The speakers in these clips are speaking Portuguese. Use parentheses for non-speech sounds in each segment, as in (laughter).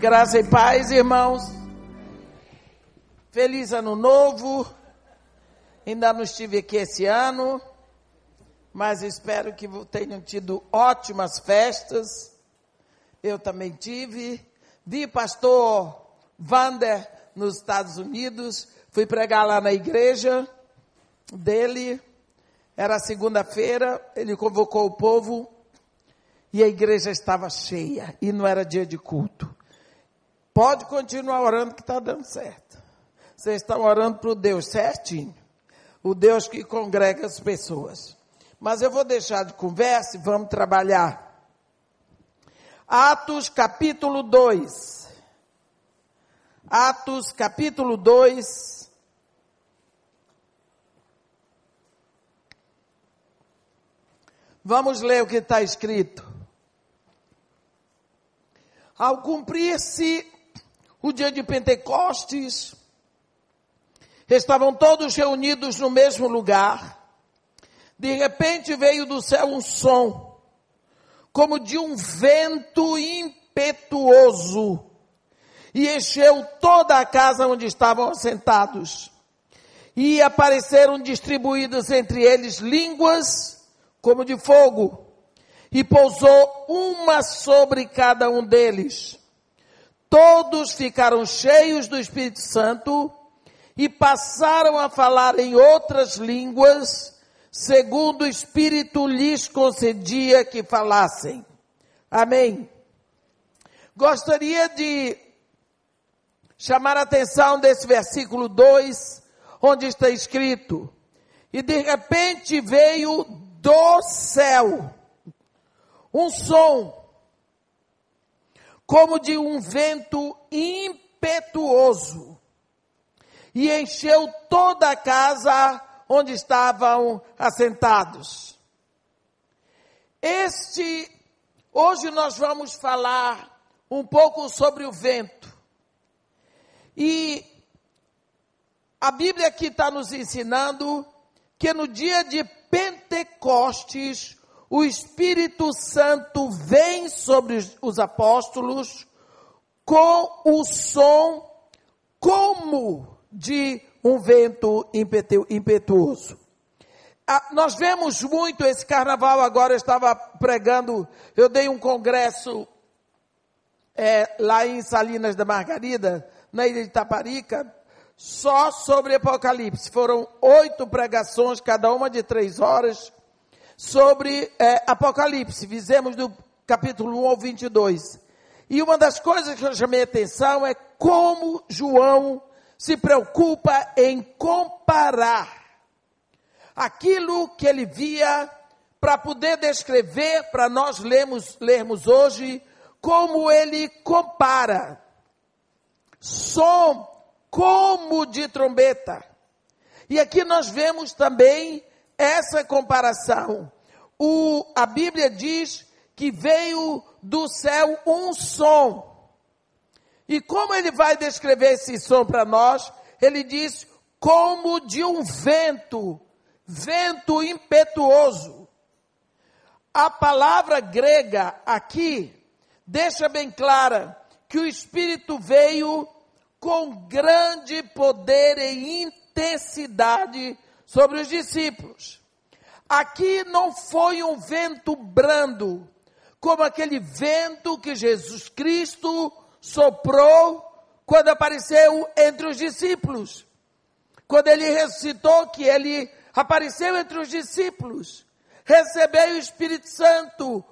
Graça e paz, irmãos. Feliz ano novo. Ainda não estive aqui esse ano, mas espero que tenham tido ótimas festas. Eu também tive. Vi pastor Vander nos Estados Unidos. Fui pregar lá na igreja dele. Era segunda-feira. Ele convocou o povo e a igreja estava cheia e não era dia de culto. Pode continuar orando que está dando certo. Vocês estão orando para o Deus certinho. O Deus que congrega as pessoas. Mas eu vou deixar de conversa e vamos trabalhar. Atos capítulo 2. Atos capítulo 2. Vamos ler o que está escrito. Ao cumprir-se o dia de Pentecostes, estavam todos reunidos no mesmo lugar. De repente veio do céu um som, como de um vento impetuoso, e encheu toda a casa onde estavam assentados. E apareceram distribuídas entre eles línguas como de fogo, e pousou uma sobre cada um deles todos ficaram cheios do Espírito Santo e passaram a falar em outras línguas, segundo o Espírito lhes concedia que falassem. Amém. Gostaria de chamar a atenção desse versículo 2, onde está escrito: E de repente veio do céu um som como de um vento impetuoso, e encheu toda a casa onde estavam assentados. Este, hoje nós vamos falar um pouco sobre o vento. E a Bíblia aqui está nos ensinando que no dia de Pentecostes, o Espírito Santo vem sobre os apóstolos com o som como de um vento impetuoso. Ah, nós vemos muito esse carnaval agora, eu estava pregando, eu dei um congresso é, lá em Salinas da Margarida, na ilha de Taparica, só sobre Apocalipse. Foram oito pregações, cada uma de três horas, sobre é, Apocalipse. Fizemos do capítulo 1 ao 22. E uma das coisas que eu chamei atenção é como João se preocupa em comparar aquilo que ele via para poder descrever, para nós lermos, lermos hoje, como ele compara som como de trombeta. E aqui nós vemos também essa comparação. O, a Bíblia diz que veio do céu um som. E como ele vai descrever esse som para nós? Ele diz como de um vento, vento impetuoso. A palavra grega aqui deixa bem clara que o Espírito veio com grande poder e intensidade sobre os discípulos. Aqui não foi um vento brando, como aquele vento que Jesus Cristo soprou quando apareceu entre os discípulos. Quando ele ressuscitou, que ele apareceu entre os discípulos, recebeu o Espírito Santo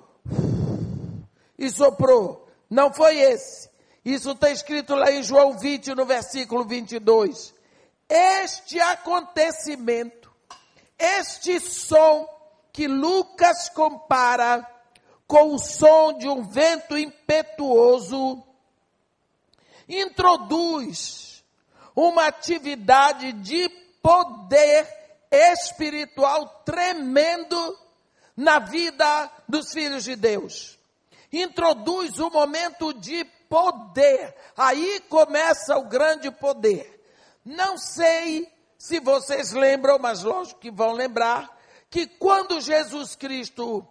e soprou. Não foi esse. Isso está escrito lá em João 20, no versículo 22 este acontecimento, este som que Lucas compara com o som de um vento impetuoso, introduz uma atividade de poder espiritual tremendo na vida dos filhos de Deus. Introduz um momento de poder. Aí começa o grande poder. Não sei se vocês lembram, mas lógico que vão lembrar, que quando Jesus Cristo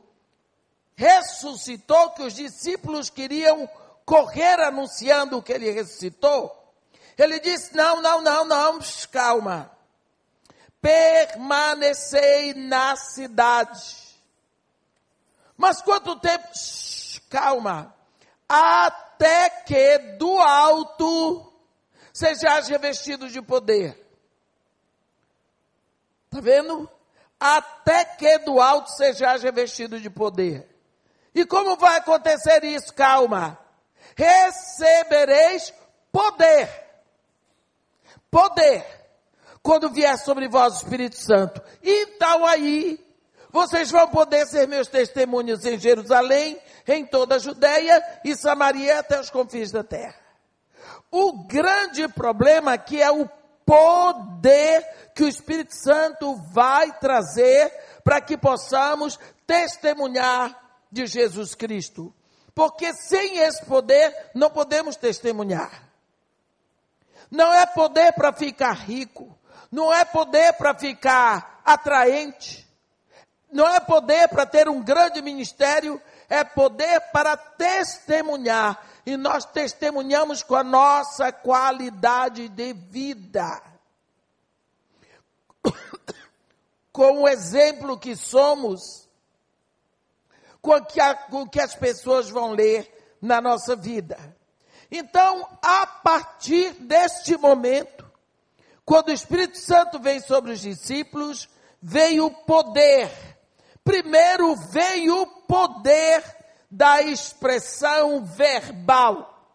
ressuscitou, que os discípulos queriam correr anunciando que ele ressuscitou, ele disse: Não, não, não, não, calma. Permanecei na cidade. Mas quanto tempo? Calma. Até que do alto sejais revestido de poder. Está vendo? Até que do alto sejais revestido de poder. E como vai acontecer isso? Calma. Recebereis poder. Poder. Quando vier sobre vós o Espírito Santo. Então aí, vocês vão poder ser meus testemunhos em Jerusalém, em toda a Judéia e Samaria até os confins da terra. O grande problema aqui é o poder que o Espírito Santo vai trazer para que possamos testemunhar de Jesus Cristo. Porque sem esse poder não podemos testemunhar. Não é poder para ficar rico, não é poder para ficar atraente, não é poder para ter um grande ministério, é poder para testemunhar. E nós testemunhamos com a nossa qualidade de vida. (coughs) Com o exemplo que somos com o que, com que as pessoas vão ler na nossa vida. Então, a partir deste momento, quando o Espírito Santo veio sobre os discípulos, veio o poder. Primeiro veio o poder da expressão verbal.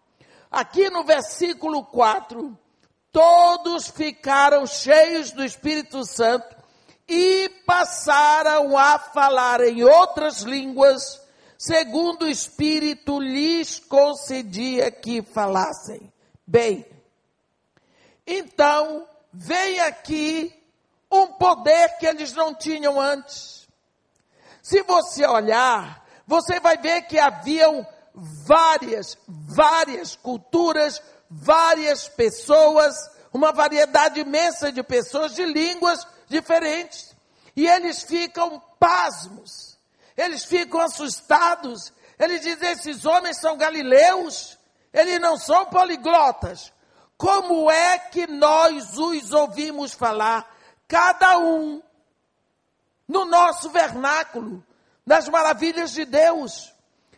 Aqui no versículo 4, todos ficaram cheios do Espírito Santo e passaram a falar em outras línguas, segundo o Espírito lhes concedia que falassem. Bem, então vem aqui um poder que eles não tinham antes. Se você olhar, você vai ver que haviam várias, várias culturas, várias pessoas, uma variedade imensa de pessoas, de línguas, diferentes. E eles ficam pasmos, eles ficam assustados. Eles dizem: esses homens são galileus, eles não são poliglotas. Como é que nós os ouvimos falar, cada um, no nosso vernáculo, nas maravilhas de Deus?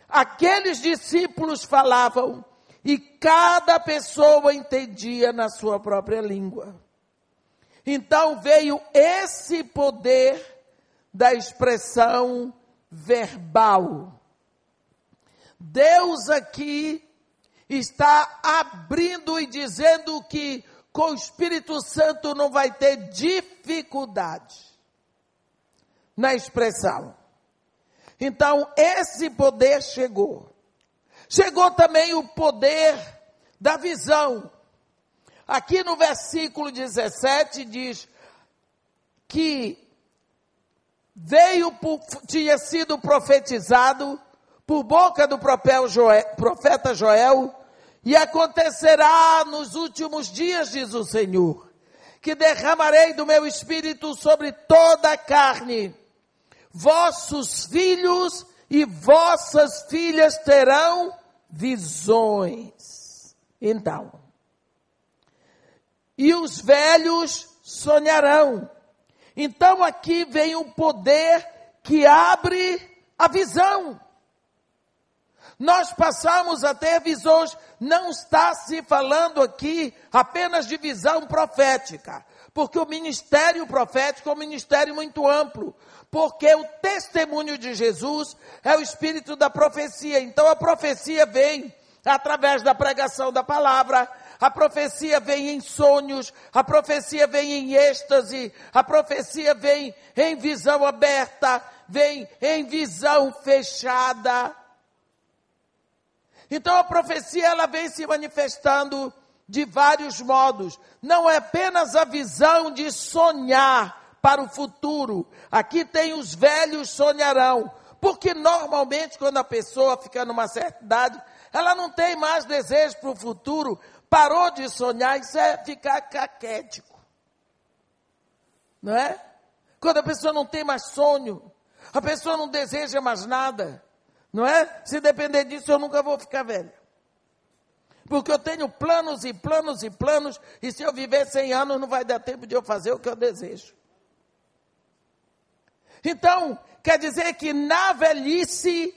Aqueles discípulos falavam e cada pessoa entendia na sua própria língua. Então veio esse poder da expressão verbal. Deus aqui está abrindo e dizendo que com o Espírito Santo não vai ter dificuldade na expressão. Então, esse poder chegou. Chegou também o poder da visão. Aqui no versículo 17 diz que veio, por, tinha sido profetizado por boca do profeta Joel, e acontecerá nos últimos dias, diz o Senhor, que derramarei do meu espírito sobre toda a carne. Vossos filhos e vossas filhas terão visões. Então, e os velhos sonharão. Então aqui vem o poder que abre a visão. Nós passamos a ter visões, não está se falando aqui apenas de visão profética, porque o ministério profético é um ministério muito amplo, porque o testemunho de Jesus é o espírito da profecia. Então a profecia vem através da pregação da palavra, a profecia vem em sonhos, a profecia vem em êxtase, a profecia vem em visão aberta, vem em visão fechada. Então a profecia ela vem se manifestando de vários modos. Não é apenas a visão de sonhar para o futuro. Aqui tem os velhos sonharão. Porque normalmente quando a pessoa fica numa certa idade, ela não tem mais desejo para o futuro, parou de sonhar, isso é ficar caquético. Não é? Quando a pessoa não tem mais sonho, a pessoa não deseja mais nada, não é? Se depender disso, eu nunca vou ficar velha. Porque eu tenho planos e planos e planos, e se eu viver 100 anos, não vai dar tempo de eu fazer o que eu desejo. Então, quer dizer que na velhice,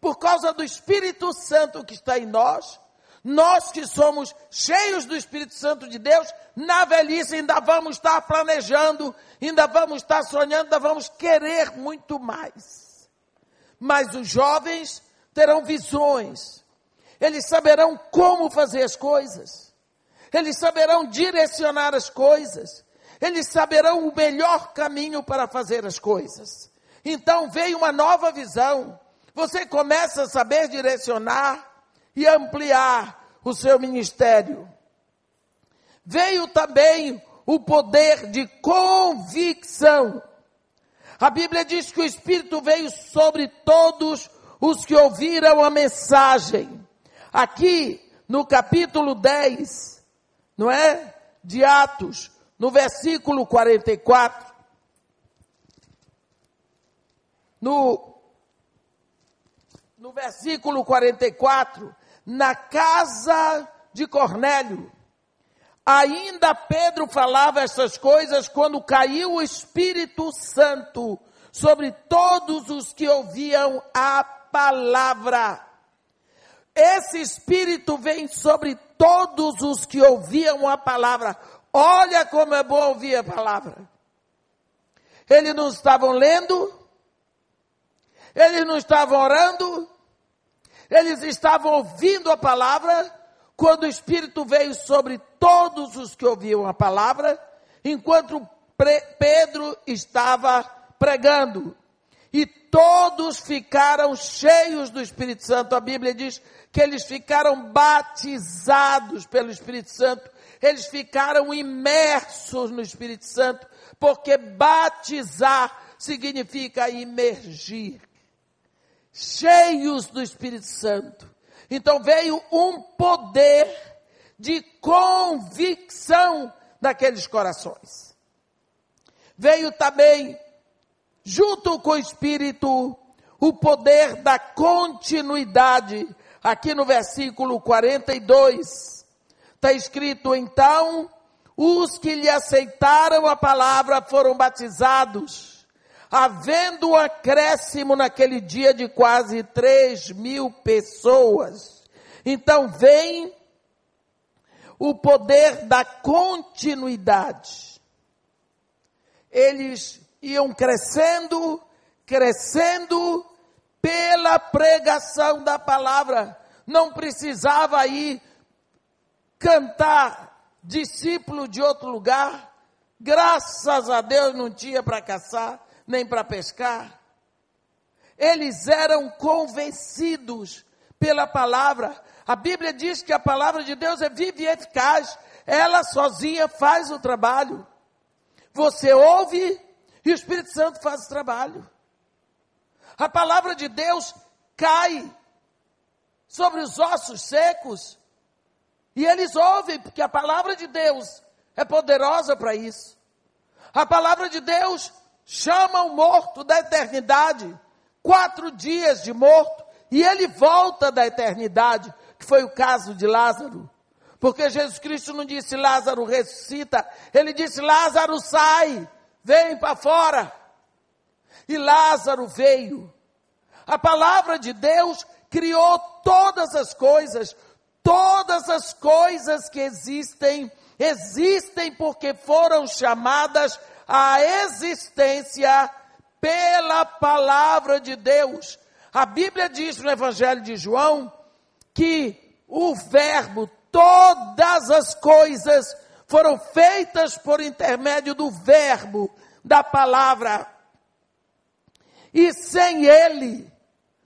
por causa do Espírito Santo que está em nós, nós que somos cheios do Espírito Santo de Deus, na velhice ainda vamos estar planejando, ainda vamos estar sonhando, ainda vamos querer muito mais. Mas os jovens terão visões, eles saberão como fazer as coisas, eles saberão direcionar as coisas, eles saberão o melhor caminho para fazer as coisas. Então veio uma nova visão. Você começa a saber direcionar e ampliar o seu ministério. Veio também o poder de convicção. A Bíblia diz que o Espírito veio sobre todos os que ouviram a mensagem. Aqui no capítulo 10, não é? De Atos, no versículo 44, no, no versículo 44, na casa de Cornélio, ainda Pedro falava essas coisas quando caiu o Espírito Santo sobre todos os que ouviam a palavra. Esse Espírito vem sobre todos os que ouviam a palavra. Olha como é bom ouvir a palavra. Eles não estavam lendo, eles não estavam orando, eles estavam ouvindo a palavra, quando o Espírito veio sobre todos os que ouviam a palavra, enquanto Pedro estava pregando. E todos ficaram cheios do Espírito Santo. A Bíblia diz que eles ficaram batizados pelo Espírito Santo eles ficaram imersos no Espírito Santo, porque batizar significa imergir. Cheios do Espírito Santo. Então veio um poder de convicção naqueles corações. Veio também, junto com o Espírito, o poder da continuidade, aqui no versículo 42 Está escrito então: os que lhe aceitaram a palavra foram batizados, havendo um acréscimo naquele dia de quase 3 mil pessoas. Então vem o poder da continuidade. Eles iam crescendo, crescendo pela pregação da palavra. Não precisava ir cantar discípulo de outro lugar, graças a Deus não tinha para caçar, nem para pescar. Eles eram convencidos pela palavra. A Bíblia diz que a palavra de Deus é viva e eficaz. Ela sozinha faz o trabalho. Você ouve e o Espírito Santo faz o trabalho. A palavra de Deus cai sobre os ossos secos e eles ouvem, porque a palavra de Deus é poderosa para isso. A palavra de Deus chama o morto da eternidade, quatro dias de morto, e ele volta da eternidade, que foi o caso de Lázaro. Porque Jesus Cristo não disse Lázaro ressuscita, ele disse Lázaro sai, vem para fora. E Lázaro veio. A palavra de Deus criou todas as coisas, Todas as coisas que existem, existem porque foram chamadas à existência pela palavra de Deus. A Bíblia diz no Evangelho de João que o Verbo, todas as coisas foram feitas por intermédio do Verbo, da palavra. E sem ele,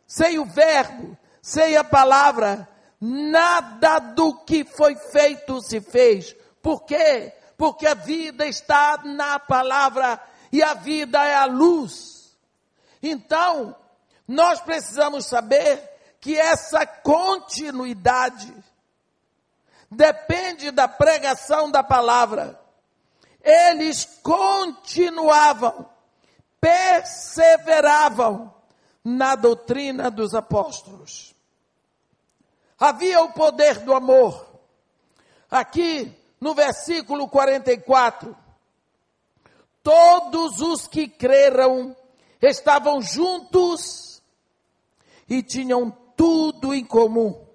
sem o Verbo, sem a palavra, Nada do que foi feito se fez. Por quê? Porque a vida está na palavra e a vida é a luz. Então, nós precisamos saber que essa continuidade depende da pregação da palavra. Eles continuavam, perseveravam na doutrina dos apóstolos. Havia o poder do amor. Aqui no versículo 44, todos os que creram estavam juntos e tinham tudo em comum.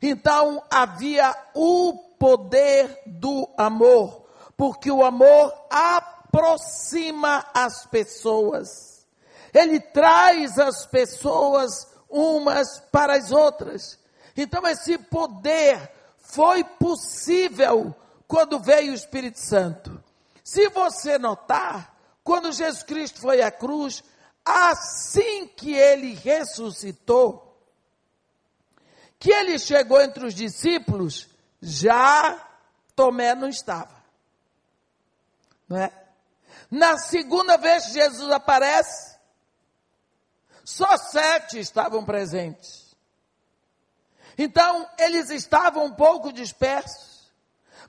Então havia o poder do amor, porque o amor aproxima as pessoas. Ele traz as pessoas umas para as outras. Então esse poder foi possível quando veio o Espírito Santo. Se você notar, quando Jesus Cristo foi à cruz, assim que ele ressuscitou, que ele chegou entre os discípulos, já Tomé não estava. Não é? Na segunda vez que Jesus aparece, só sete estavam presentes. Então, eles estavam um pouco dispersos,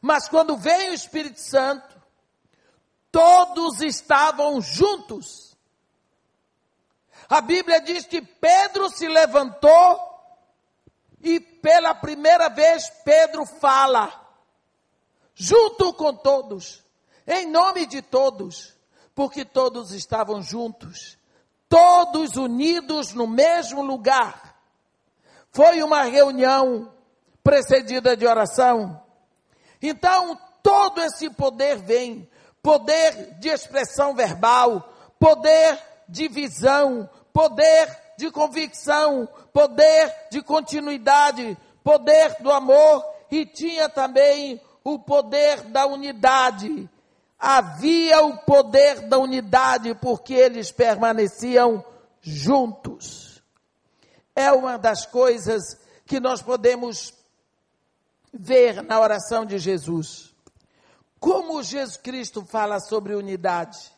mas quando veio o Espírito Santo, todos estavam juntos. A Bíblia diz que Pedro se levantou e pela primeira vez Pedro fala, junto com todos, em nome de todos, porque todos estavam juntos, todos unidos no mesmo lugar. Foi uma reunião precedida de oração. Então, todo esse poder vem poder de expressão verbal, poder de visão, poder de convicção, poder de continuidade, poder do amor e tinha também o poder da unidade. Havia o poder da unidade porque eles permaneciam juntos é uma das coisas que nós podemos ver na oração de Jesus. Como Jesus Cristo fala sobre unidade.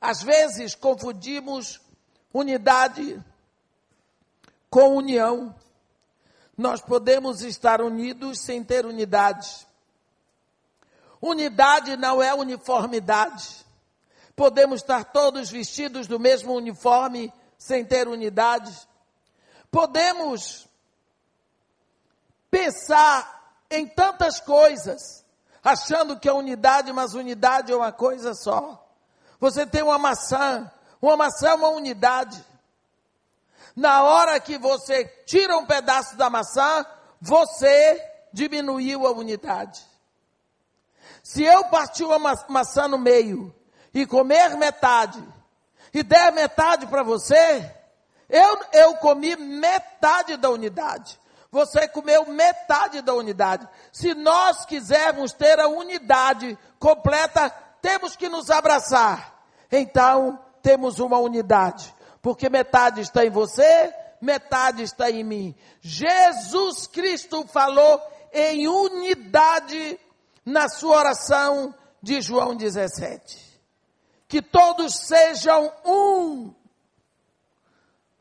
Às vezes confundimos unidade com união. Nós podemos estar unidos sem ter unidade. Unidade não é uniformidade. Podemos estar todos vestidos do mesmo uniforme sem ter unidade. Podemos pensar em tantas coisas, achando que é unidade, mas unidade é uma coisa só. Você tem uma maçã, uma maçã é uma unidade. Na hora que você tira um pedaço da maçã, você diminuiu a unidade. Se eu partir uma maçã no meio e comer metade, e der metade para você, eu, eu comi metade da unidade. Você comeu metade da unidade. Se nós quisermos ter a unidade completa, temos que nos abraçar. Então, temos uma unidade. Porque metade está em você, metade está em mim. Jesus Cristo falou em unidade na sua oração de João 17 que todos sejam um.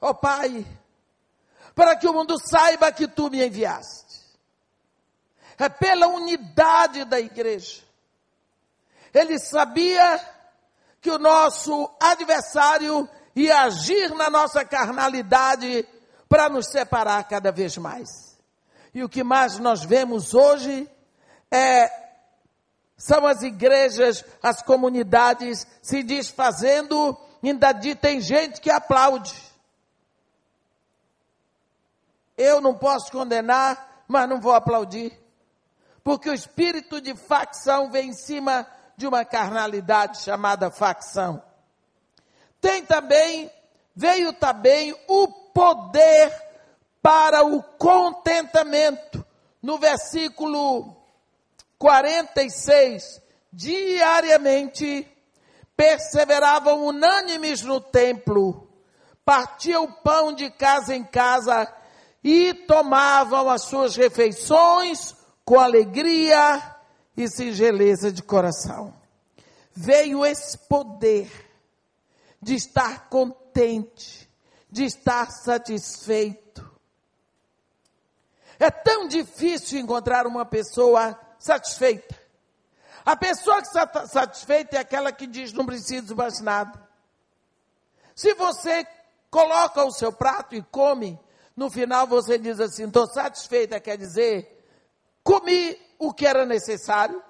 Ó oh, Pai, para que o mundo saiba que tu me enviaste. É pela unidade da igreja. Ele sabia que o nosso adversário ia agir na nossa carnalidade para nos separar cada vez mais. E o que mais nós vemos hoje é são as igrejas, as comunidades se desfazendo, ainda tem gente que aplaude. Eu não posso condenar, mas não vou aplaudir. Porque o espírito de facção vem em cima de uma carnalidade chamada facção. Tem também, veio também o poder para o contentamento. No versículo 46, diariamente, perseveravam unânimes no templo, partiam o pão de casa em casa e tomavam as suas refeições com alegria e singeleza de coração. Veio esse poder de estar contente, de estar satisfeito. É tão difícil encontrar uma pessoa satisfeita. A pessoa que está satisfeita é aquela que diz: não preciso mais nada. Se você coloca o seu prato e come, no final você diz assim: estou satisfeita, quer dizer, comi o que era necessário,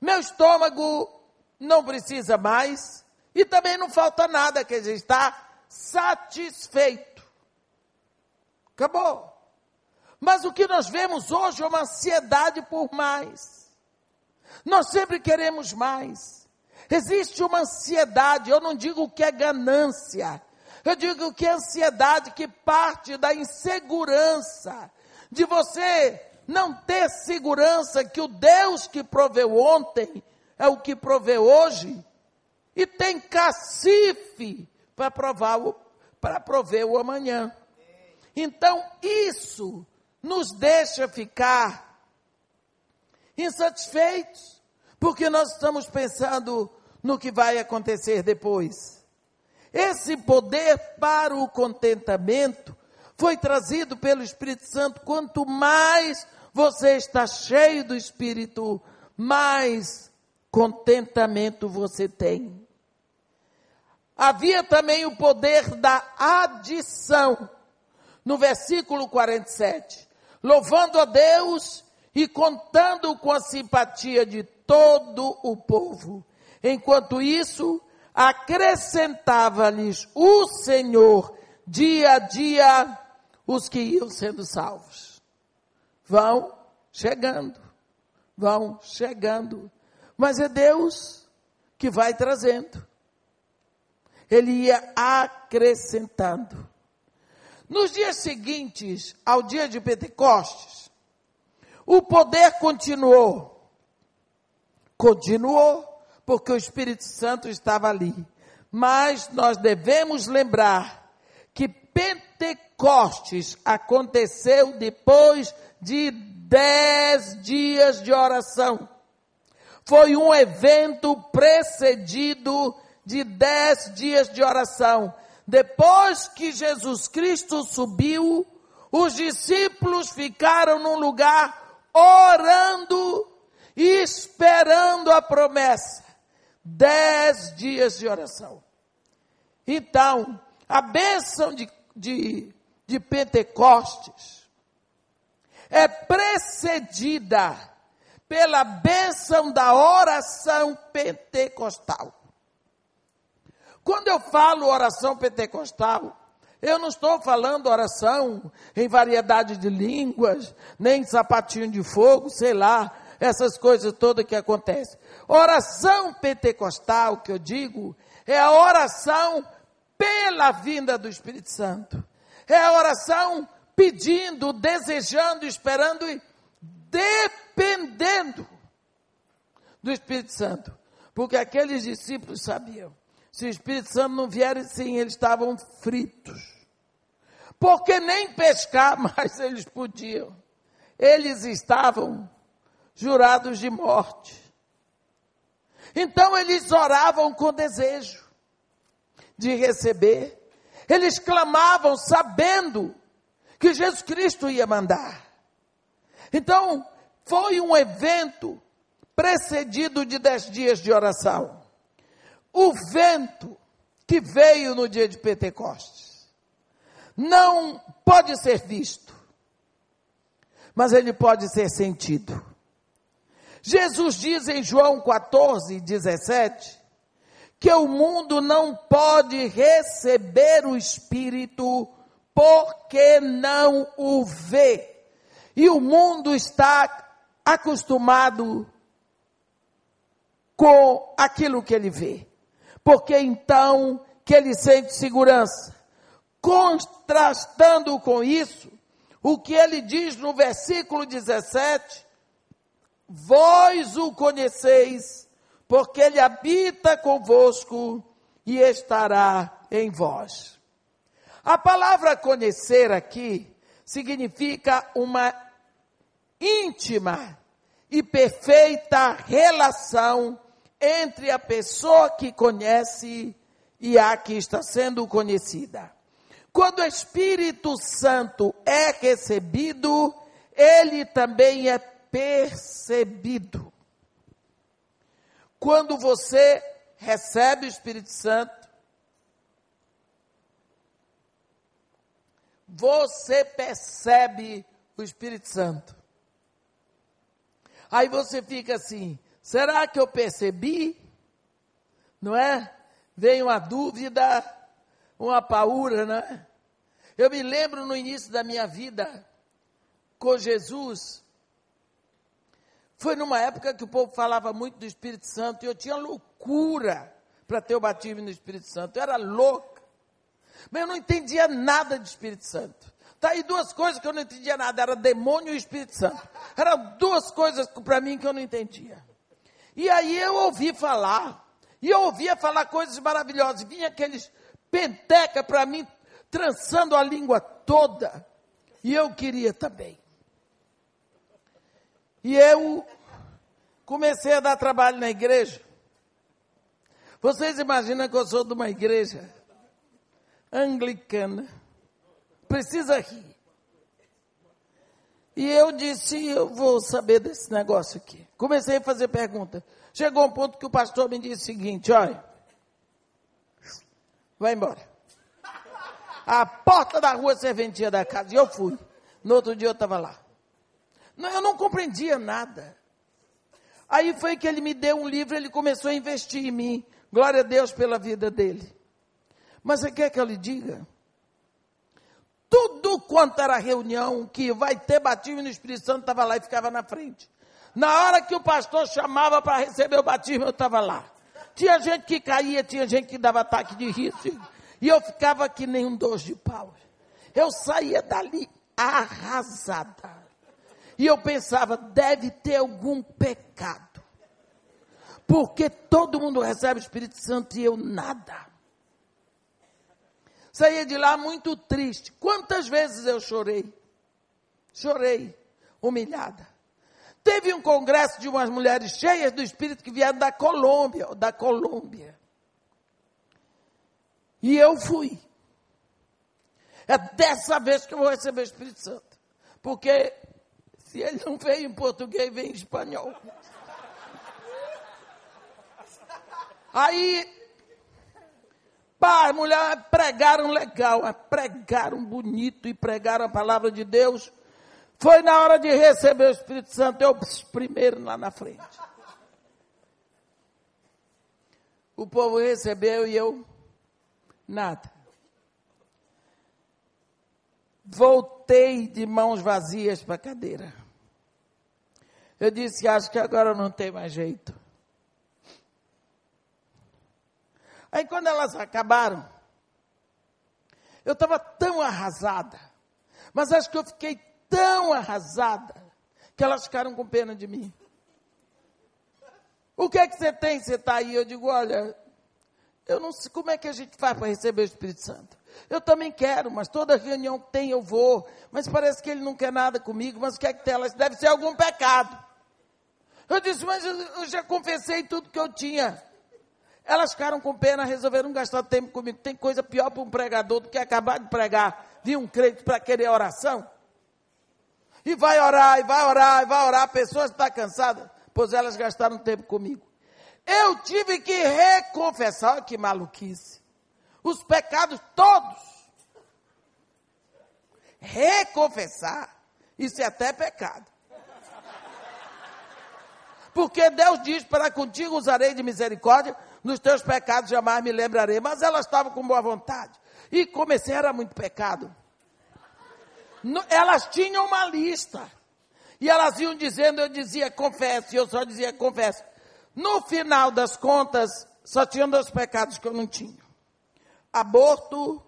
meu estômago não precisa mais, e também não falta nada, quer dizer, está satisfeito. Acabou. Mas o que nós vemos hoje é uma ansiedade por mais. Nós sempre queremos mais. Existe uma ansiedade, eu não digo que é ganância, eu digo que é ansiedade que parte da insegurança, de você não ter segurança que o Deus que proveu ontem é o que provê hoje, e tem cacife para provar para prover o amanhã. Então, isso nos deixa ficar insatisfeitos, porque nós estamos pensando no que vai acontecer depois. Esse poder para o contentamento foi trazido pelo Espírito Santo. Quanto mais você está cheio do Espírito, mais contentamento você tem. Havia também o poder da adição, no versículo 47. Louvando a Deus e contando com a simpatia de todo o povo. Enquanto isso, acrescentava-lhes o Senhor dia a dia os que iam sendo salvos. Vão chegando, vão chegando. Mas é Deus que vai trazendo ele ia acrescentando. Nos dias seguintes ao dia de Pentecostes, o poder continuou. Continuou, porque o Espírito Santo estava ali. Mas nós devemos lembrar que Pentecostes aconteceu depois de dez dias de oração. Foi um evento precedido de dez dias de oração. Depois que Jesus Cristo subiu, os discípulos ficaram num lugar orando e esperando a promessa. Dez dias de oração. Então, a bênção de, de, de Pentecostes é precedida pela bênção da oração pentecostal. Quando eu falo oração pentecostal, eu não estou falando oração em variedade de línguas, nem sapatinho de fogo, sei lá, essas coisas todas que acontecem. Oração pentecostal, que eu digo, é a oração pela vinda do Espírito Santo. É a oração pedindo, desejando, esperando e dependendo do Espírito Santo. Porque aqueles discípulos sabiam se o Espírito Santo não vier, sim, eles estavam fritos. Porque nem pescar (laughs) mais eles podiam. Eles estavam jurados de morte. Então eles oravam com desejo de receber. Eles clamavam sabendo que Jesus Cristo ia mandar. Então, foi um evento precedido de dez dias de oração o vento que veio no dia de Pentecostes não pode ser visto, mas ele pode ser sentido. Jesus diz em João 14, 17, que o mundo não pode receber o Espírito porque não o vê. E o mundo está acostumado com aquilo que ele vê porque então que ele sente segurança. Contrastando com isso, o que ele diz no versículo 17: Vós o conheceis, porque ele habita convosco e estará em vós. A palavra conhecer aqui significa uma íntima e perfeita relação entre a pessoa que conhece e a que está sendo conhecida. Quando o Espírito Santo é recebido, ele também é percebido. Quando você recebe o Espírito Santo, você percebe o Espírito Santo. Aí você fica assim: será que eu percebi? Não é? Vem uma dúvida, uma paura, não é? Eu me lembro no início da minha vida com Jesus, foi numa época que o povo falava muito do Espírito Santo e eu tinha loucura para ter o batismo no Espírito Santo. Eu era louca. Mas eu não entendia nada de Espírito Santo. Tá aí duas coisas que eu não entendia nada, era demônio e Espírito Santo. Eram duas coisas para mim que eu não entendia. E aí eu ouvi falar, e eu ouvia falar coisas maravilhosas, vinha aqueles penteca para mim, trançando a língua toda, e eu queria também. E eu comecei a dar trabalho na igreja. Vocês imaginam que eu sou de uma igreja anglicana? precisa rir. E eu disse, eu vou saber desse negócio aqui. Comecei a fazer pergunta. Chegou um ponto que o pastor me disse o seguinte, olha, vai embora. A porta da rua serventia da casa. E eu fui. No outro dia eu estava lá. Não, eu não compreendia nada. Aí foi que ele me deu um livro, ele começou a investir em mim. Glória a Deus pela vida dele. Mas você quer que eu lhe diga? Tudo quanto era reunião, que vai ter batismo no Espírito Santo, estava lá e ficava na frente. Na hora que o pastor chamava para receber o batismo, eu estava lá. Tinha gente que caía, tinha gente que dava ataque de riso. E eu ficava que nem um dois de pau. Eu saía dali arrasada. E eu pensava, deve ter algum pecado. Porque todo mundo recebe o Espírito Santo e eu nada saía de lá muito triste. Quantas vezes eu chorei? Chorei, humilhada. Teve um congresso de umas mulheres cheias do Espírito que vieram da Colômbia, da Colômbia. E eu fui. É dessa vez que eu vou receber o Espírito Santo. Porque se ele não veio em português, vem em espanhol. Aí Pá, as mulheres pregaram legal, pregaram bonito e pregaram a palavra de Deus. Foi na hora de receber o Espírito Santo, eu primeiro lá na frente. O povo recebeu e eu nada. Voltei de mãos vazias para a cadeira. Eu disse, acho que agora não tem mais jeito. Aí quando elas acabaram, eu estava tão arrasada, mas acho que eu fiquei tão arrasada que elas ficaram com pena de mim. O que é que você tem? Você está aí? Eu digo, olha, eu não sei como é que a gente faz para receber o Espírito Santo. Eu também quero, mas toda reunião que tem eu vou. Mas parece que ele não quer nada comigo, mas o que é que tem? Elas deve ser algum pecado. Eu disse, mas eu já confessei tudo que eu tinha. Elas ficaram com pena, resolveram gastar tempo comigo. Tem coisa pior para um pregador do que acabar de pregar, vir um crente para querer oração. E vai orar, e vai orar, e vai orar. A pessoa está cansada, pois elas gastaram tempo comigo. Eu tive que reconfessar, que maluquice, os pecados todos. Reconfessar, isso é até pecado. Porque Deus diz: para contigo usarei de misericórdia, nos teus pecados jamais me lembrarei. Mas ela estava com boa vontade. E comecei, era muito pecado. Elas tinham uma lista. E elas iam dizendo, eu dizia confesso, e eu só dizia confesso. No final das contas, só tinham dois pecados que eu não tinha: aborto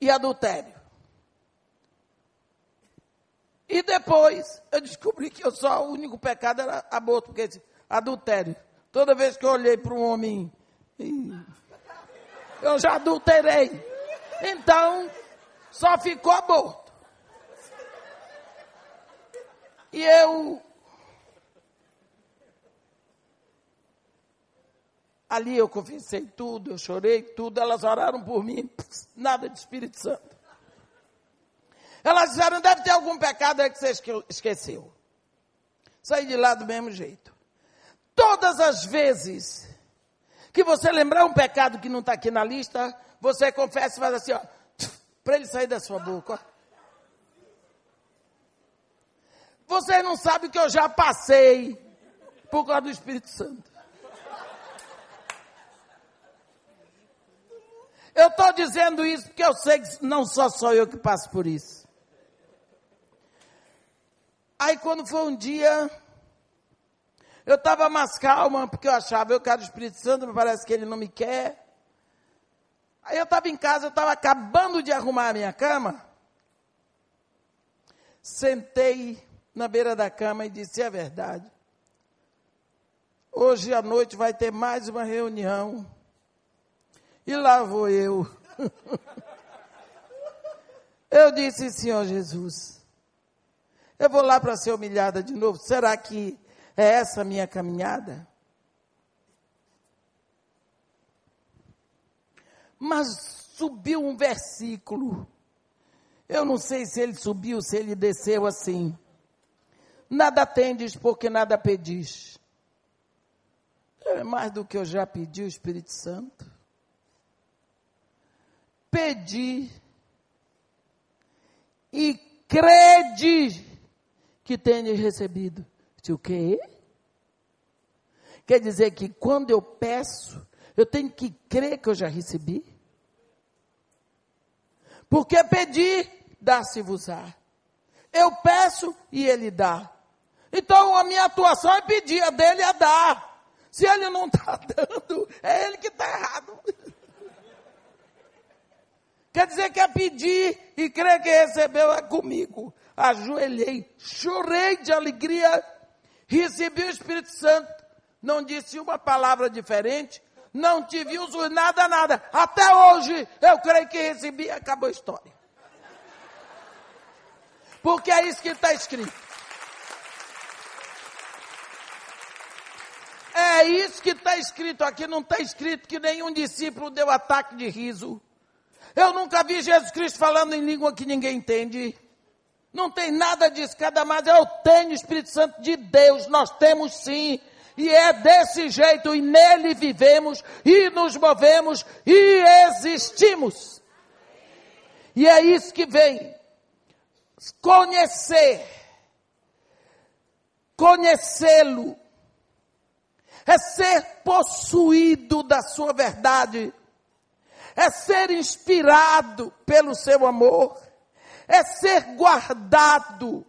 e adultério. E depois eu descobri que eu só o único pecado era aborto, porque adultério. Toda vez que eu olhei para um homem, eu já adulterei. Então, só ficou aborto. E eu. Ali eu confessei tudo, eu chorei tudo, elas oraram por mim, nada de Espírito Santo. Elas disseram, deve ter algum pecado aí que você esqueceu. Saí de lá do mesmo jeito. Todas as vezes que você lembrar um pecado que não está aqui na lista, você confessa e faz assim, ó, para ele sair da sua boca. Você não sabe que eu já passei por causa do Espírito Santo. Eu estou dizendo isso porque eu sei que não só sou eu que passo por isso. Aí quando foi um dia, eu estava mais calma, porque eu achava, eu quero o Espírito Santo, mas parece que ele não me quer. Aí eu estava em casa, eu estava acabando de arrumar a minha cama. Sentei na beira da cama e disse: É verdade. Hoje à noite vai ter mais uma reunião. E lá vou eu. (laughs) eu disse: Senhor Jesus, eu vou lá para ser humilhada de novo. Será que é essa a minha caminhada? Mas subiu um versículo. Eu não sei se ele subiu, se ele desceu assim. Nada tendes porque nada pedis. É mais do que eu já pedi o Espírito Santo. Pedi e crede que tendes recebido. O quê? Quer dizer que quando eu peço, eu tenho que crer que eu já recebi. Porque pedir, dá-se-vos-á. Eu peço e ele dá. Então a minha atuação é pedir, a dele é dar. Se ele não está (laughs) dando, é ele que está errado. Quer dizer que é pedir e crer que recebeu é comigo. Ajoelhei, chorei de alegria, recebi o Espírito Santo, não disse uma palavra diferente, não tive uso nada, nada. Até hoje eu creio que recebi e acabou a história. Porque é isso que está escrito. É isso que está escrito aqui. Não está escrito que nenhum discípulo deu ataque de riso. Eu nunca vi Jesus Cristo falando em língua que ninguém entende. Não tem nada disso. Cada mais eu tenho o Espírito Santo de Deus. Nós temos sim. E é desse jeito, e nele vivemos, e nos movemos, e existimos. E é isso que vem. Conhecer. Conhecê-lo. É ser possuído da sua verdade. É ser inspirado pelo seu amor. É ser guardado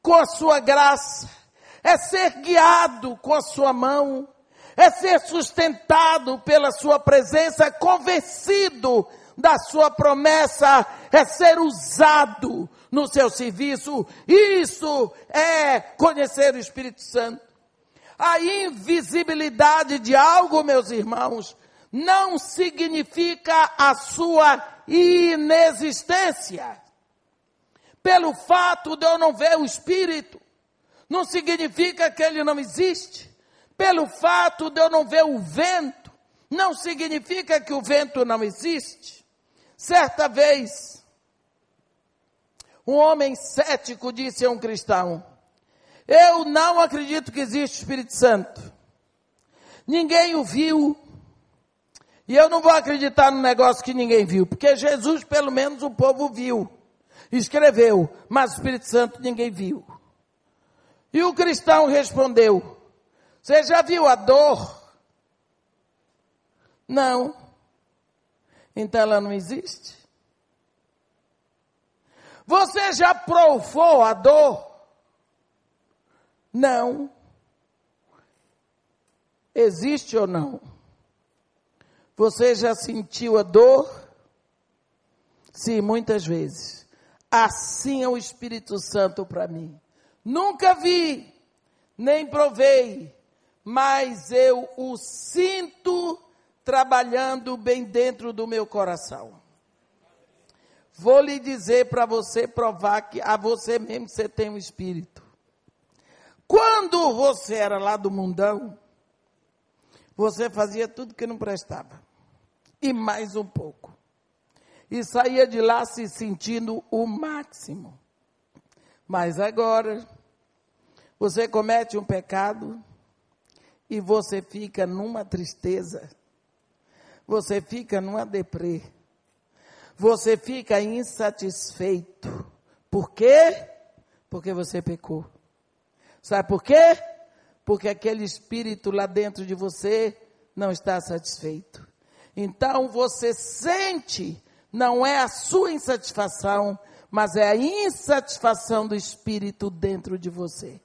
com a sua graça é ser guiado com a sua mão, é ser sustentado pela sua presença, é convencido da sua promessa, é ser usado no seu serviço. Isso é conhecer o Espírito Santo. A invisibilidade de algo, meus irmãos, não significa a sua inexistência. Pelo fato de eu não ver o Espírito, não significa que ele não existe. Pelo fato de eu não ver o vento, não significa que o vento não existe. Certa vez, um homem cético disse a um cristão: Eu não acredito que existe o Espírito Santo. Ninguém o viu. E eu não vou acreditar no negócio que ninguém viu, porque Jesus, pelo menos, o povo viu, escreveu, mas o Espírito Santo ninguém viu. E o cristão respondeu: Você já viu a dor? Não. Então ela não existe. Você já provou a dor? Não. Existe ou não? Você já sentiu a dor? Sim, muitas vezes. Assim é o Espírito Santo para mim. Nunca vi, nem provei, mas eu o sinto trabalhando bem dentro do meu coração. Vou lhe dizer para você provar que a você mesmo você tem um espírito. Quando você era lá do mundão, você fazia tudo que não prestava. E mais um pouco. E saía de lá se sentindo o máximo. Mas agora, você comete um pecado e você fica numa tristeza, você fica numa deprê, você fica insatisfeito. Por quê? Porque você pecou. Sabe por quê? Porque aquele espírito lá dentro de você não está satisfeito. Então você sente, não é a sua insatisfação, mas é a insatisfação do espírito dentro de você.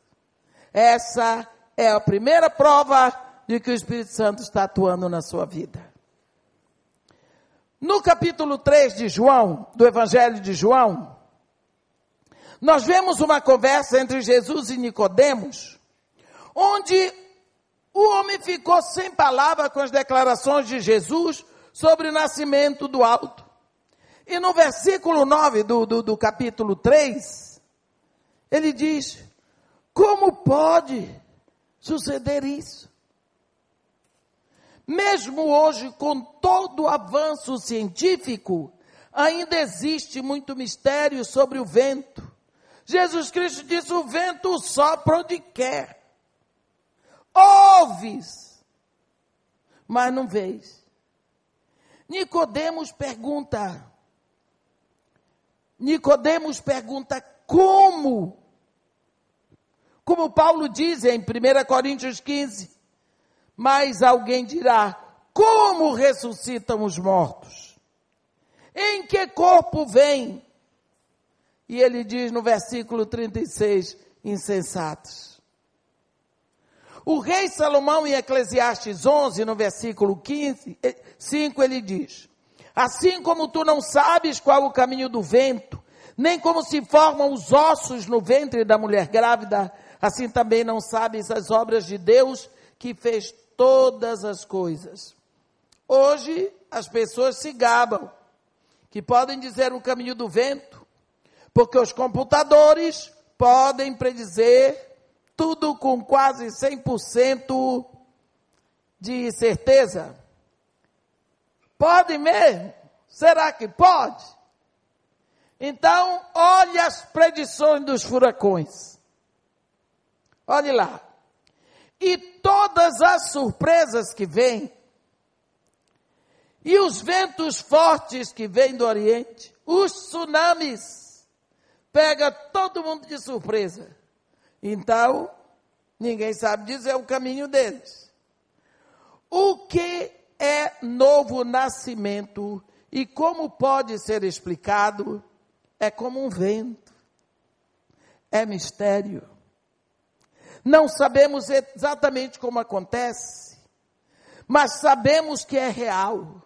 Essa é a primeira prova de que o Espírito Santo está atuando na sua vida. No capítulo 3 de João, do Evangelho de João, nós vemos uma conversa entre Jesus e Nicodemos, onde o homem ficou sem palavra com as declarações de Jesus sobre o nascimento do alto. E no versículo 9 do, do, do capítulo 3, ele diz: Como pode suceder isso? Mesmo hoje, com todo o avanço científico, ainda existe muito mistério sobre o vento. Jesus Cristo disse: o vento sopra onde quer. Ouves, mas não vês. Nicodemos pergunta. Nicodemos pergunta como? Como Paulo diz em 1 Coríntios 15, mas alguém dirá: como ressuscitam os mortos? Em que corpo vem? E ele diz no versículo 36, insensatos. O rei Salomão em Eclesiastes 11, no versículo 15, 5, eh, ele diz: Assim como tu não sabes qual o caminho do vento, nem como se formam os ossos no ventre da mulher grávida, assim também não sabes as obras de Deus que fez todas as coisas. Hoje as pessoas se gabam que podem dizer o caminho do vento, porque os computadores podem predizer tudo com quase 100% de certeza. Pode mesmo? Será que pode? Então, olhe as predições dos furacões. Olhe lá. E todas as surpresas que vêm, e os ventos fortes que vêm do Oriente, os tsunamis, pega todo mundo de surpresa. Então, ninguém sabe dizer o caminho deles. O que é novo nascimento e como pode ser explicado? É como um vento. É mistério. Não sabemos exatamente como acontece, mas sabemos que é real.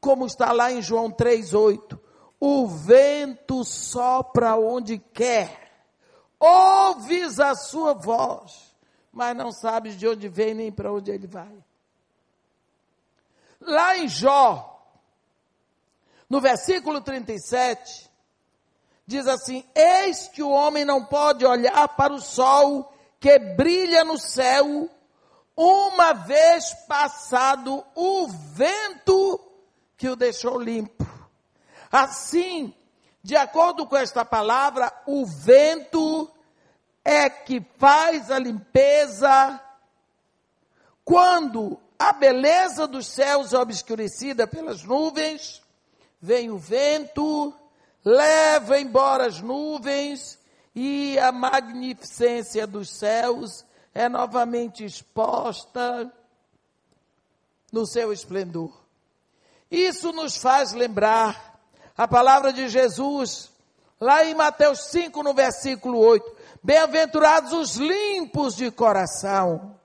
Como está lá em João 3:8. O vento sopra onde quer, ouves a sua voz, mas não sabes de onde vem nem para onde ele vai. Lá em Jó, no versículo 37, diz assim: Eis que o homem não pode olhar para o sol que brilha no céu, uma vez passado o vento que o deixou limpo. Assim, de acordo com esta palavra, o vento é que faz a limpeza quando a beleza dos céus é obscurecida pelas nuvens, vem o vento, leva embora as nuvens e a magnificência dos céus é novamente exposta no seu esplendor. Isso nos faz lembrar a palavra de Jesus, lá em Mateus 5, no versículo 8: Bem-aventurados os limpos de coração,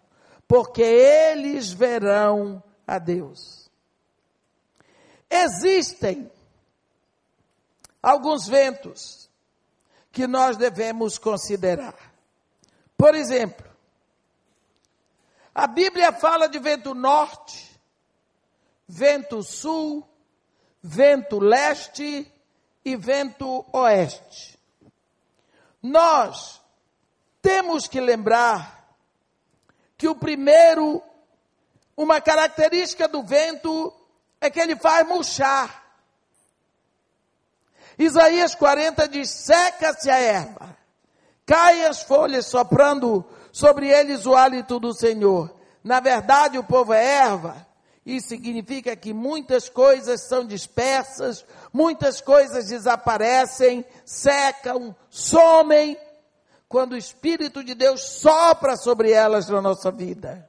porque eles verão a Deus. Existem alguns ventos que nós devemos considerar. Por exemplo, a Bíblia fala de vento norte, vento sul, vento leste e vento oeste. Nós temos que lembrar que o primeiro, uma característica do vento é que ele faz murchar. Isaías 40 diz: seca-se a erva, caem as folhas soprando sobre eles o hálito do Senhor. Na verdade, o povo é erva, isso significa que muitas coisas são dispersas, muitas coisas desaparecem, secam, somem, quando o Espírito de Deus sopra sobre elas na nossa vida.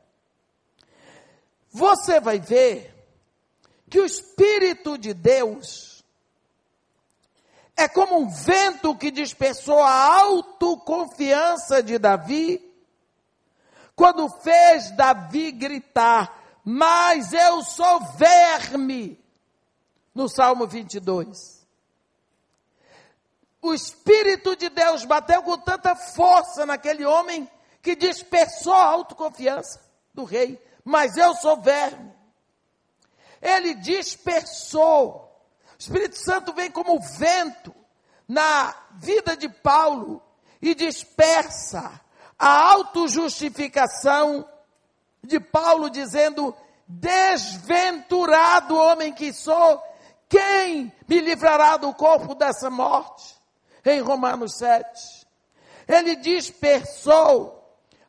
Você vai ver que o Espírito de Deus é como um vento que dispersou a autoconfiança de Davi, quando fez Davi gritar: mas eu sou verme. No Salmo 22. O Espírito de Deus bateu com tanta força naquele homem que dispersou a autoconfiança do rei. Mas eu sou verme. Ele dispersou. O Espírito Santo vem como vento na vida de Paulo e dispersa a autojustificação de Paulo dizendo: Desventurado homem que sou, quem me livrará do corpo dessa morte? Em Romanos 7. Ele dispersou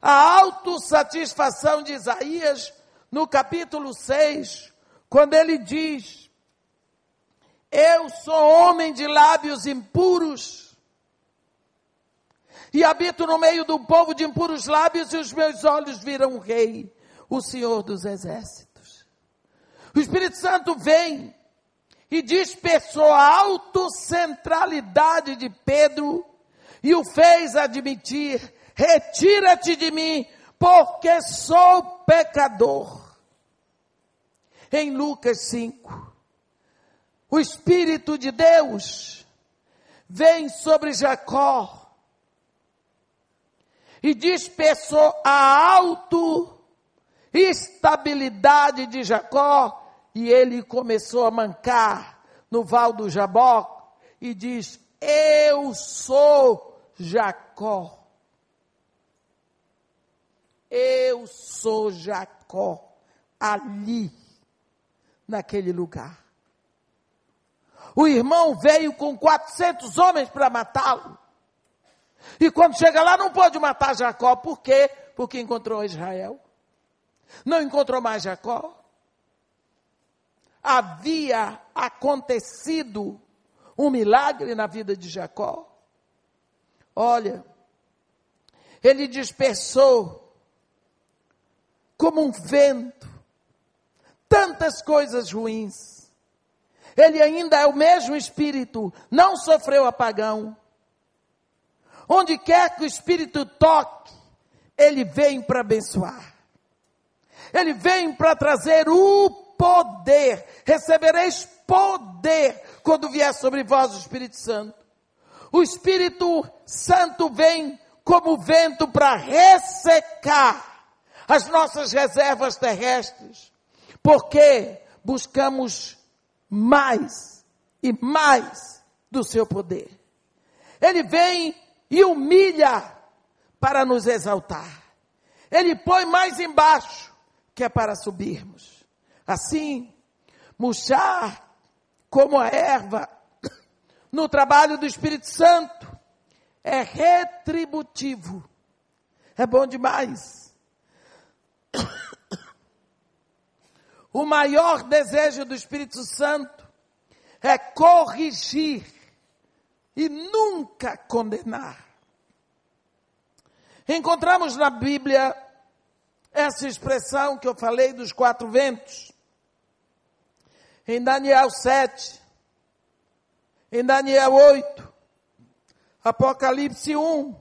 a autossatisfação de Isaías no capítulo 6, quando ele diz: Eu sou homem de lábios impuros e habito no meio do povo de impuros lábios, e os meus olhos viram o rei o Senhor dos Exércitos. O Espírito Santo vem e dispersou a autocentralidade de Pedro e o fez admitir: retira-te de mim, porque sou pecador. Em Lucas 5, o Espírito de Deus vem sobre Jacó e dispersou a auto estabilidade de Jacó, e ele começou a mancar no val do Jabó e diz: Eu sou Jacó. Eu sou Jacó, ali, naquele lugar. O irmão veio com 400 homens para matá-lo. E quando chega lá, não pode matar Jacó. Por quê? Porque encontrou Israel. Não encontrou mais Jacó? Havia acontecido um milagre na vida de Jacó. Olha, ele dispersou como um vento tantas coisas ruins. Ele ainda é o mesmo espírito, não sofreu apagão. Onde quer que o espírito toque, ele vem para abençoar. Ele vem para trazer o poder. Recebereis poder quando vier sobre vós o Espírito Santo. O Espírito Santo vem como vento para ressecar as nossas reservas terrestres. Porque buscamos mais e mais do seu poder. Ele vem e humilha para nos exaltar. Ele põe mais embaixo que é para subirmos. Assim, murchar como a erva (coughs) no trabalho do Espírito Santo é retributivo. É bom demais. (coughs) O maior desejo do Espírito Santo é corrigir e nunca condenar. Encontramos na Bíblia essa expressão que eu falei dos quatro ventos, em Daniel 7, em Daniel 8, Apocalipse 1.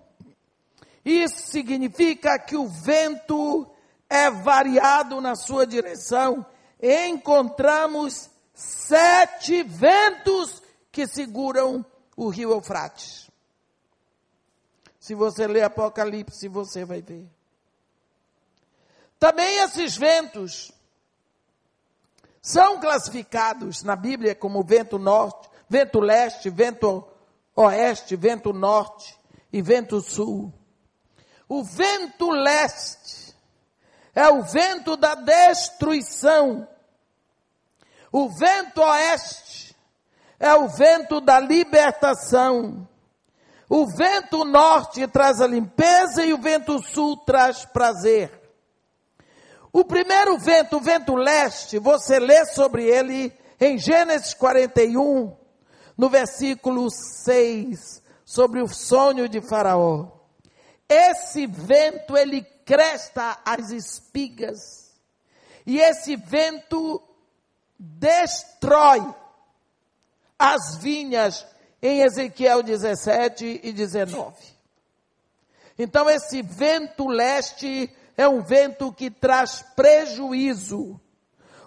Isso significa que o vento é variado na sua direção. Encontramos sete ventos que seguram o rio Eufrates. Se você ler Apocalipse, você vai ver. Também esses ventos são classificados na Bíblia como vento norte, vento leste, vento oeste, vento norte e vento sul. O vento leste é o vento da destruição. O vento oeste é o vento da libertação. O vento norte traz a limpeza e o vento sul traz prazer. O primeiro vento, o vento leste, você lê sobre ele em Gênesis 41, no versículo 6, sobre o sonho de Faraó. Esse vento, ele cresta as espigas. E esse vento destrói as vinhas em Ezequiel 17 e 19. Então, esse vento leste é um vento que traz prejuízo.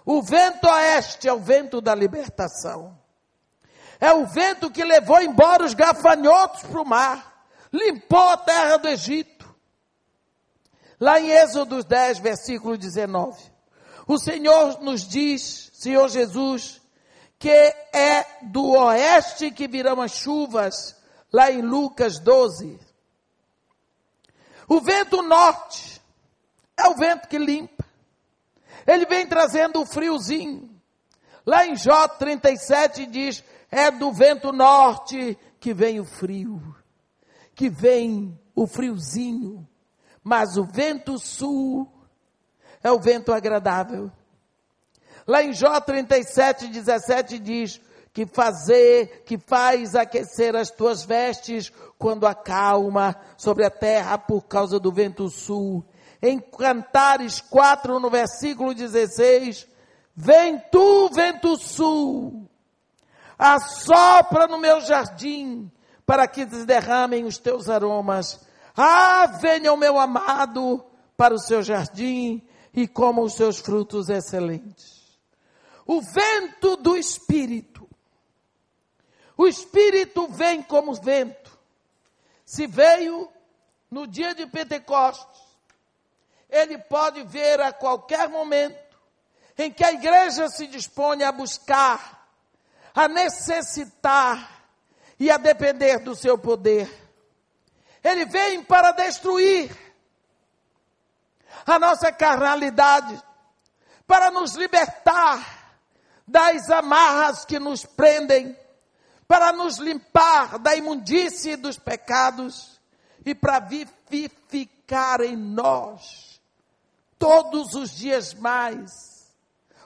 O vento oeste é o vento da libertação. É o vento que levou embora os gafanhotos para o mar, limpou a terra do Egito. Lá em Êxodo 10, versículo 19, o Senhor nos diz, Senhor Jesus, que é do oeste que virão as chuvas, lá em Lucas 12. O vento norte é o vento que limpa. Ele vem trazendo o friozinho. Lá em Jó 37 diz: é do vento norte que vem o frio, que vem o friozinho. Mas o vento sul é o vento agradável. Lá em Jó 37, 17 diz que fazer, que faz aquecer as tuas vestes quando acalma sobre a terra por causa do vento sul. Em Cantares 4, no versículo 16, vem tu, vento sul, assopra no meu jardim, para que derramem os teus aromas. Ah, venha o meu amado para o seu jardim e coma os seus frutos excelentes. O vento do Espírito. O Espírito vem como vento. Se veio no dia de Pentecostes, ele pode ver a qualquer momento em que a igreja se dispõe a buscar, a necessitar e a depender do seu poder. Ele vem para destruir a nossa carnalidade, para nos libertar das amarras que nos prendem, para nos limpar da imundície dos pecados e para vivificar em nós, todos os dias mais,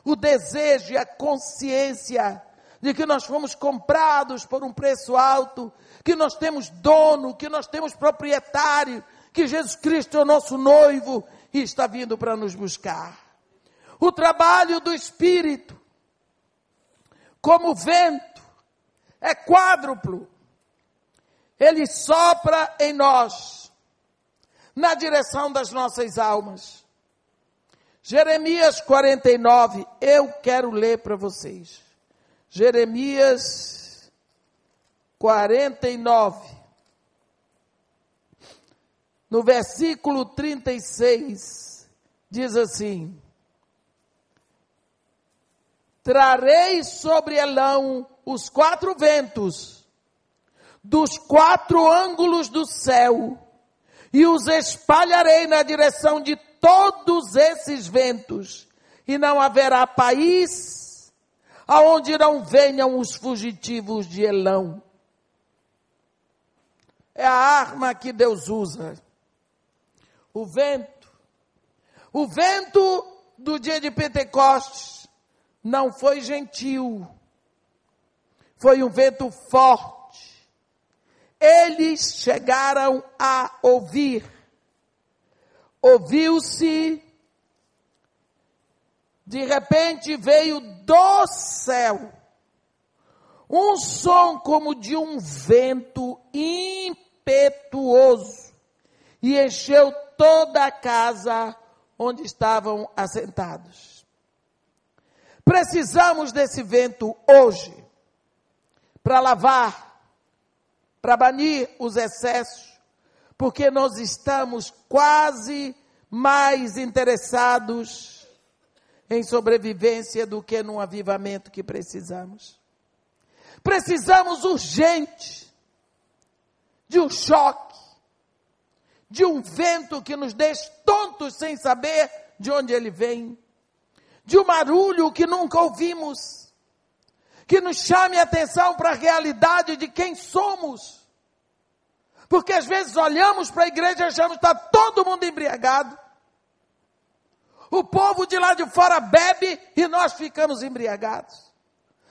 o desejo e a consciência de que nós fomos comprados por um preço alto, que nós temos dono, que nós temos proprietário, que Jesus Cristo é o nosso noivo e está vindo para nos buscar. O trabalho do Espírito como vento, é quádruplo. Ele sopra em nós, na direção das nossas almas. Jeremias 49, eu quero ler para vocês. Jeremias 49, no versículo 36, diz assim: trarei sobre Elão os quatro ventos dos quatro ângulos do céu e os espalharei na direção de todos esses ventos e não haverá país aonde não venham os fugitivos de Elão. É a arma que Deus usa. O vento. O vento do dia de Pentecostes não foi gentil, foi um vento forte. Eles chegaram a ouvir. Ouviu-se, de repente veio do céu um som como de um vento impetuoso e encheu toda a casa onde estavam assentados. Precisamos desse vento hoje para lavar, para banir os excessos, porque nós estamos quase mais interessados em sobrevivência do que num avivamento que precisamos. Precisamos urgente de um choque, de um vento que nos deixe tontos sem saber de onde ele vem de um barulho que nunca ouvimos, que nos chame a atenção para a realidade de quem somos. Porque às vezes olhamos para a igreja e achamos que está todo mundo embriagado. O povo de lá de fora bebe e nós ficamos embriagados.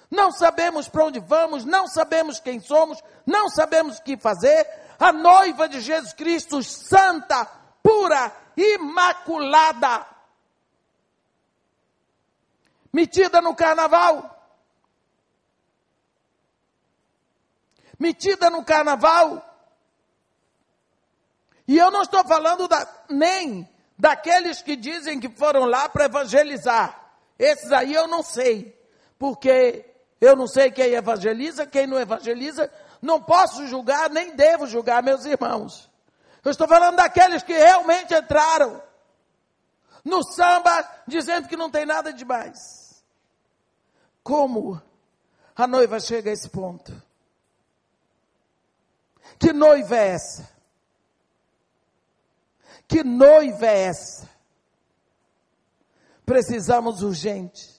Não sabemos para onde vamos, não sabemos quem somos, não sabemos o que fazer. A noiva de Jesus Cristo, santa, pura, imaculada, metida no carnaval. Metida no carnaval. E eu não estou falando da, nem daqueles que dizem que foram lá para evangelizar. Esses aí eu não sei, porque eu não sei quem evangeliza, quem não evangeliza. Não posso julgar, nem devo julgar meus irmãos. Eu estou falando daqueles que realmente entraram no samba dizendo que não tem nada demais. Como a noiva chega a esse ponto? Que noiva é essa? Que noiva é essa? Precisamos urgente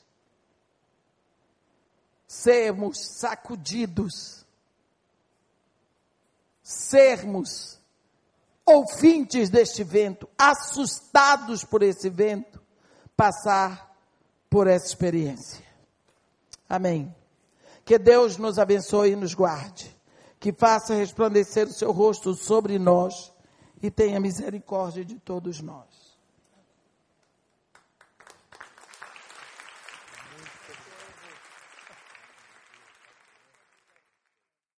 sermos sacudidos, sermos ouvintes deste vento, assustados por esse vento, passar por essa experiência. Amém. Que Deus nos abençoe e nos guarde, que faça resplandecer o seu rosto sobre nós e tenha misericórdia de todos nós.